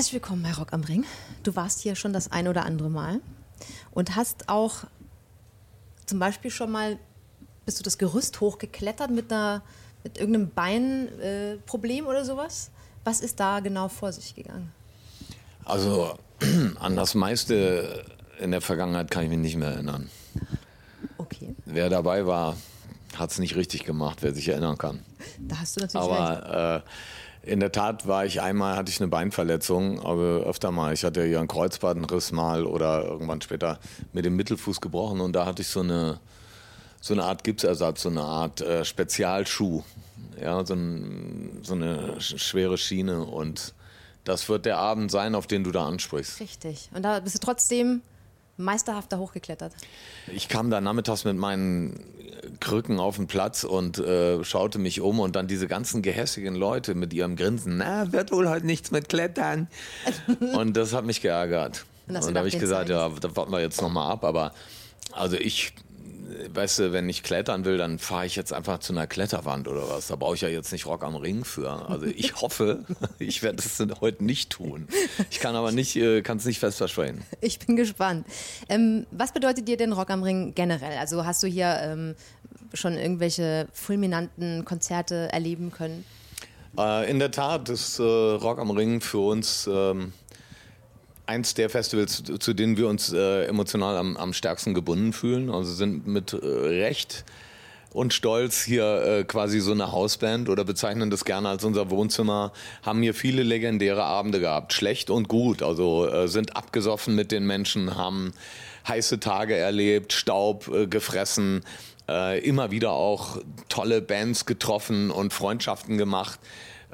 Herzlich willkommen bei Rock am Ring. Du warst hier schon das ein oder andere Mal und hast auch zum Beispiel schon mal, bist du das Gerüst hochgeklettert mit, einer, mit irgendeinem Beinproblem äh, oder sowas? Was ist da genau vor sich gegangen? Also an das meiste in der Vergangenheit kann ich mich nicht mehr erinnern. Okay. Wer dabei war, hat es nicht richtig gemacht, wer sich erinnern kann. Da hast du natürlich Aber recht. Äh, in der Tat war ich einmal, hatte ich eine Beinverletzung, aber öfter mal. Ich hatte ja einen Kreuzbandenriss mal oder irgendwann später mit dem Mittelfuß gebrochen und da hatte ich so eine, so eine Art Gipsersatz, so eine Art äh, Spezialschuh. Ja, so, ein, so eine schwere Schiene und das wird der Abend sein, auf den du da ansprichst. Richtig. Und da bist du trotzdem meisterhaft da hochgeklettert. Ich kam da nachmittags mit meinen Krücken auf den Platz und äh, schaute mich um und dann diese ganzen gehässigen Leute mit ihrem Grinsen, na, wird wohl heute nichts mit Klettern. und das hat mich geärgert. Und, und da habe ich gesagt, ja, da warten wir jetzt nochmal ab, aber also ich weißt du, wenn ich klettern will, dann fahre ich jetzt einfach zu einer Kletterwand oder was. Da brauche ich ja jetzt nicht Rock am Ring für. Also ich hoffe, ich werde es heute nicht tun. Ich kann aber nicht, äh, kann es nicht fest versprechen. Ich bin gespannt. Ähm, was bedeutet dir denn Rock am Ring generell? Also hast du hier ähm, schon irgendwelche fulminanten Konzerte erleben können? Äh, in der Tat ist äh, Rock am Ring für uns ähm, eins der Festivals, zu denen wir uns äh, emotional am, am, stärksten gebunden fühlen. Also sind mit äh, Recht und Stolz hier äh, quasi so eine Hausband oder bezeichnen das gerne als unser Wohnzimmer, haben hier viele legendäre Abende gehabt, schlecht und gut, also äh, sind abgesoffen mit den Menschen, haben heiße Tage erlebt, Staub äh, gefressen, äh, immer wieder auch tolle Bands getroffen und Freundschaften gemacht.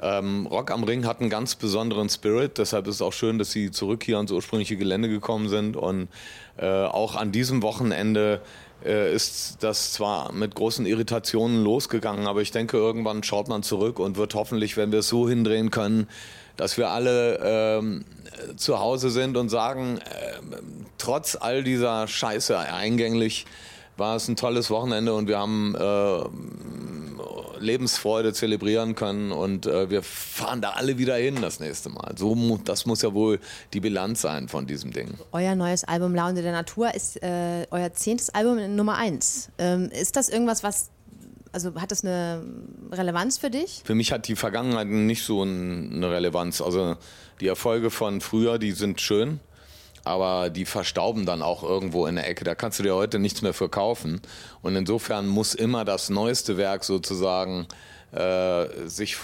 Ähm, Rock am Ring hat einen ganz besonderen Spirit, deshalb ist es auch schön, dass sie zurück hier ans ursprüngliche Gelände gekommen sind. Und äh, auch an diesem Wochenende äh, ist das zwar mit großen Irritationen losgegangen, aber ich denke, irgendwann schaut man zurück und wird hoffentlich, wenn wir es so hindrehen können, dass wir alle ähm, zu Hause sind und sagen, äh, trotz all dieser Scheiße eingänglich, war es ein tolles Wochenende und wir haben äh, Lebensfreude zelebrieren können und äh, wir fahren da alle wieder hin das nächste Mal. So, das muss ja wohl die Bilanz sein von diesem Ding. Euer neues Album Laune der Natur ist äh, euer zehntes Album Nummer eins. Ähm, ist das irgendwas, was also hat das eine Relevanz für dich? Für mich hat die Vergangenheit nicht so eine Relevanz. Also die Erfolge von früher, die sind schön aber die verstauben dann auch irgendwo in der Ecke. Da kannst du dir heute nichts mehr verkaufen. Und insofern muss immer das neueste Werk sozusagen äh, sich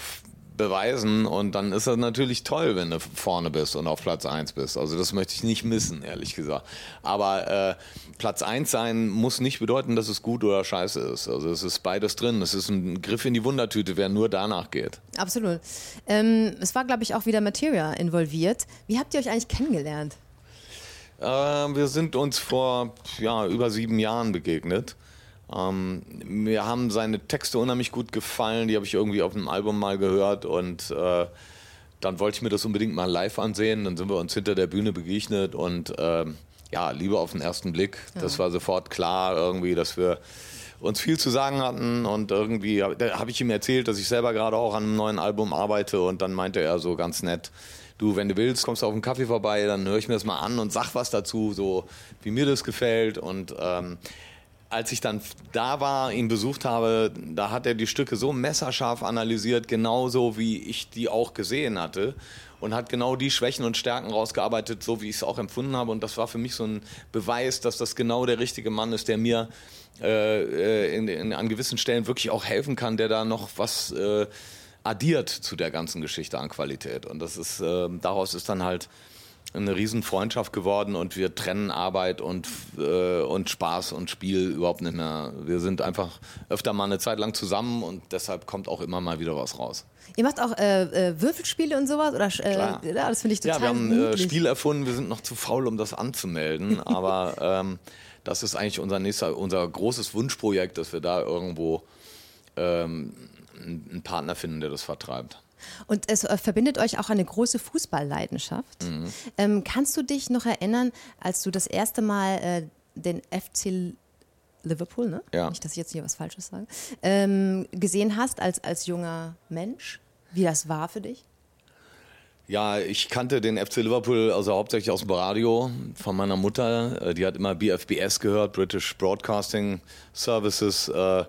beweisen und dann ist das natürlich toll, wenn du vorne bist und auf Platz 1 bist. Also das möchte ich nicht missen, ehrlich gesagt. Aber äh, Platz 1 sein muss nicht bedeuten, dass es gut oder scheiße ist. Also es ist beides drin. Es ist ein Griff in die Wundertüte, wer nur danach geht. Absolut. Ähm, es war, glaube ich, auch wieder Materia involviert. Wie habt ihr euch eigentlich kennengelernt? Äh, wir sind uns vor ja, über sieben Jahren begegnet. Ähm, mir haben seine Texte unheimlich gut gefallen, die habe ich irgendwie auf einem Album mal gehört und äh, dann wollte ich mir das unbedingt mal live ansehen. Dann sind wir uns hinter der Bühne begegnet und äh, ja, Liebe auf den ersten Blick. Ja. Das war sofort klar irgendwie, dass wir uns viel zu sagen hatten und irgendwie habe ich ihm erzählt, dass ich selber gerade auch an einem neuen Album arbeite und dann meinte er so ganz nett, du, wenn du willst, kommst du auf einen Kaffee vorbei, dann höre ich mir das mal an und sag was dazu, so wie mir das gefällt. Und ähm, als ich dann da war, ihn besucht habe, da hat er die Stücke so messerscharf analysiert, genauso wie ich die auch gesehen hatte. Und hat genau die Schwächen und Stärken rausgearbeitet, so wie ich es auch empfunden habe. Und das war für mich so ein Beweis, dass das genau der richtige Mann ist, der mir äh, äh in, in, an gewissen Stellen wirklich auch helfen kann, der da noch was äh, addiert zu der ganzen Geschichte an Qualität. Und das ist, äh, daraus ist dann halt eine Riesenfreundschaft geworden und wir trennen Arbeit und, äh, und Spaß und Spiel überhaupt nicht mehr. Wir sind einfach öfter mal eine Zeit lang zusammen und deshalb kommt auch immer mal wieder was raus. Ihr macht auch äh, äh Würfelspiele und sowas? Oder, äh, ja, das finde ich total Ja, wir haben ein äh, Spiel erfunden, wir sind noch zu faul, um das anzumelden, aber ähm, das ist eigentlich unser nächster, unser großes Wunschprojekt, dass wir da irgendwo ähm, einen Partner finden, der das vertreibt. Und es äh, verbindet euch auch eine große Fußballleidenschaft. Mhm. Ähm, kannst du dich noch erinnern, als du das erste Mal äh, den FC Liverpool, ne? Ja. Nicht, dass ich jetzt hier was Falsches sage, ähm, gesehen hast als, als junger Mensch, wie das war für dich? Ja, ich kannte den FC Liverpool also hauptsächlich aus dem Radio von meiner Mutter. Äh, die hat immer BFBS gehört, British Broadcasting Services. Äh,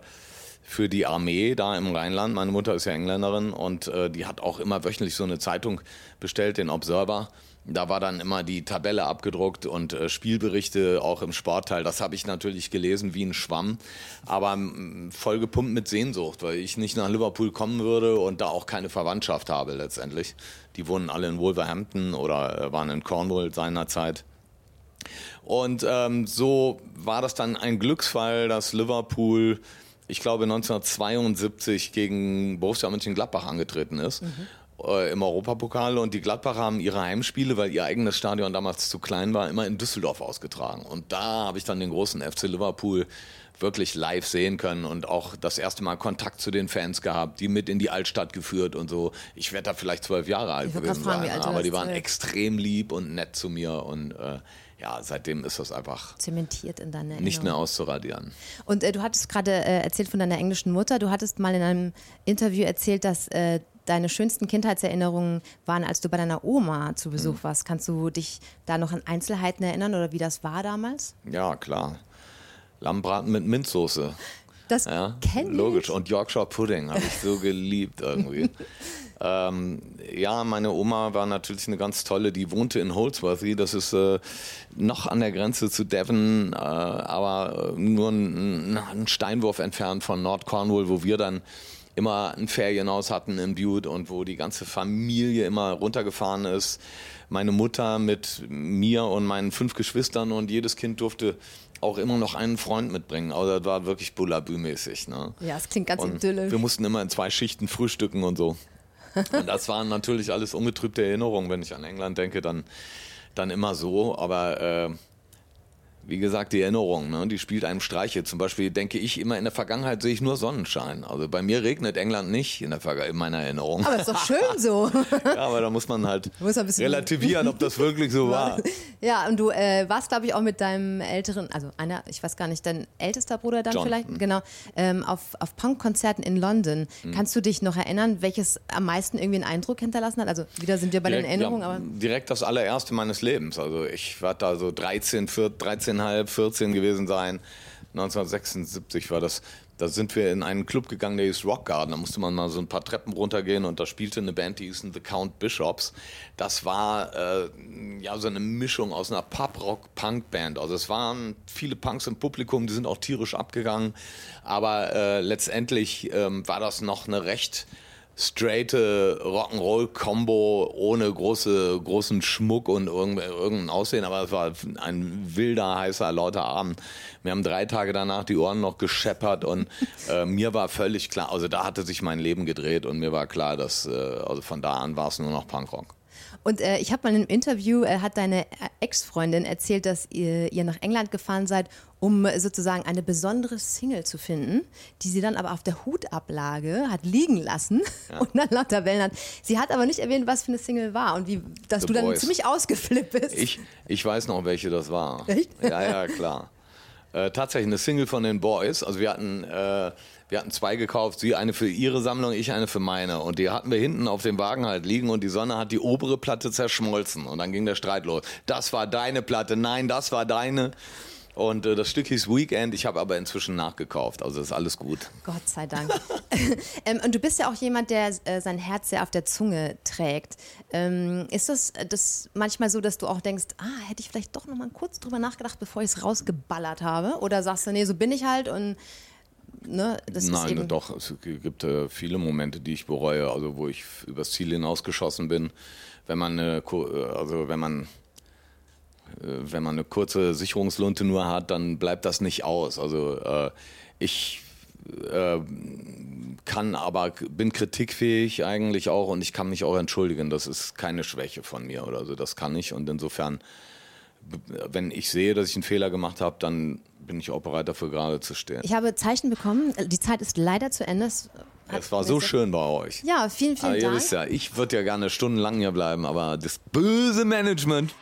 für die Armee da im Rheinland. Meine Mutter ist ja Engländerin und äh, die hat auch immer wöchentlich so eine Zeitung bestellt, den Observer. Da war dann immer die Tabelle abgedruckt und äh, Spielberichte auch im Sportteil. Das habe ich natürlich gelesen wie ein Schwamm, aber voll gepumpt mit Sehnsucht, weil ich nicht nach Liverpool kommen würde und da auch keine Verwandtschaft habe letztendlich. Die wohnen alle in Wolverhampton oder äh, waren in Cornwall seinerzeit. Und ähm, so war das dann ein Glücksfall, dass Liverpool, ich glaube 1972 gegen Borussia Mönchengladbach angetreten ist. Mhm äh, im Europapokal und die Gladbacher haben ihre Heimspiele, weil ihr eigenes Stadion damals zu klein war, immer in Düsseldorf ausgetragen. Und da habe ich dann den großen FC Liverpool wirklich live sehen können und auch das erste Mal Kontakt zu den Fans gehabt, die mit in die Altstadt geführt und so. Ich werde da vielleicht zwölf Jahre alt gewesen sein, aber die waren extrem lieb und nett zu mir und äh, ja, seitdem ist das einfach zementiert in deiner nicht mehr auszuradieren. Und äh, du hattest gerade äh, erzählt von deiner englischen Mutter. Du hattest mal in einem Interview erzählt, dass äh, deine schönsten Kindheitserinnerungen waren, als du bei deiner Oma zu Besuch mhm. warst. Kannst du dich da noch an Einzelheiten erinnern oder wie das war damals? Ja, klar. Lammbraten mit Minzsoße. Das ja, kenne ich. Logisch. Und Yorkshire Pudding habe ich so geliebt irgendwie. ähm, ja, meine Oma war natürlich eine ganz tolle. Die wohnte in Holsworthy. Das ist äh, noch an der Grenze zu Devon, äh, aber nur ein, ein, Steinwurf entfernt von Nord Cornwall, wo wir dann immer ein Ferienhaus hatten in Butte und wo die ganze Familie immer runtergefahren ist. Meine Mutter mit mir und meinen fünf Geschwistern und jedes Kind durfte auch immer noch einen Freund mitbringen. Also das war wirklich Bullabü-mäßig. Ne? Ja, es klingt ganz und idyllisch. Wir mussten immer in zwei Schichten frühstücken und so. und das waren natürlich alles ungetrübte Erinnerungen. Wenn ich an England denke, dann, dann immer so. Aber äh, wie gesagt, die Erinnerung, ne, die spielt einem Streiche. Zum Beispiel denke ich immer, in der Vergangenheit sehe ich nur Sonnenschein. Also bei mir regnet England nicht in, der in meiner Erinnerung. Aber ist doch schön so. ja, aber da muss man halt muss relativieren, ob das wirklich so war. Ja, und du äh, warst, glaube ich, auch mit deinem älteren, also einer, ich weiß gar nicht, dein ältester Bruder dann John. vielleicht, mhm. genau, ähm, auf, auf Punk-Konzerten in London. Mhm. Kannst du dich noch erinnern, welches am meisten irgendwie einen Eindruck hinterlassen hat? Also wieder sind wir bei direkt, den Erinnerungen, ja, aber... Direkt das allererste meines Lebens. Also ich war da so 13, 14, 13 13,5, 14 gewesen sein. 1976 war das. Da sind wir in einen Club gegangen, der hieß Rock Garden. Da musste man mal so ein paar Treppen runtergehen und da spielte eine Band, die hießen The Count Bishops. Das war äh, ja so eine Mischung aus einer Pub-Rock-Punk-Band. Also es waren viele Punks im Publikum, die sind auch tierisch abgegangen. Aber äh, letztendlich ähm, war das noch eine recht straighte Rock'n'Roll-Combo ohne große, großen Schmuck und irgendein Aussehen, aber es war ein wilder, heißer, lauter Abend. Wir haben drei Tage danach die Ohren noch gescheppert und äh, mir war völlig klar, also da hatte sich mein Leben gedreht und mir war klar, dass äh, also von da an war es nur noch Punkrock. Und äh, ich habe mal in einem Interview, äh, hat deine äh, Ex-Freundin erzählt, dass ihr, ihr, nach England gefahren seid, um äh, sozusagen eine besondere Single zu finden, die sie dann aber auf der Hutablage hat liegen lassen ja. und dann lauter Wellen hat. Sie hat aber nicht erwähnt, was für eine Single war und wie, dass The du dann Boys. ziemlich ausgeflippt bist. Ich, ich weiß noch, welche das war. Echt? Ja, ja, klar. Äh, tatsächlich eine Single von den Boys. Also wir hatten wir hatten zwei gekauft, sie eine für ihre Sammlung, ich eine für meine. Und die hatten wir hinten auf dem Wagen halt liegen und die Sonne hat die obere Platte zerschmolzen. Und dann ging der Streit los. Das war deine Platte, nein, das war deine. Und äh, das Stück hieß Weekend, ich habe aber inzwischen nachgekauft, also ist alles gut. Gott sei Dank. ähm, und du bist ja auch jemand, der äh, sein Herz sehr auf der Zunge trägt. Ähm, ist das, das manchmal so, dass du auch denkst, ah, hätte ich vielleicht doch noch mal kurz drüber nachgedacht, bevor ich es rausgeballert habe? Oder sagst du, nee, so bin ich halt und Ne, Nein, doch, es gibt äh, viele Momente, die ich bereue, also wo ich übers Ziel hinausgeschossen bin. Wenn man eine, äh, also wenn man äh, wenn man eine kurze Sicherungslunte nur hat, dann bleibt das nicht aus. Also äh, ich äh, kann aber, bin kritikfähig eigentlich auch und ich kann mich auch entschuldigen. Das ist keine Schwäche von mir oder so. Das kann ich und insofern, wenn ich sehe, dass ich einen Fehler gemacht habe, dann bin ich auch bereit dafür gerade zu stehen. Ich habe Zeichen bekommen. Die Zeit ist leider zu Ende. Es, es war so schön bei euch. Ja, vielen, vielen aber Dank. Ihr wisst ja, ich würde ja gerne stundenlang hier bleiben, aber das böse Management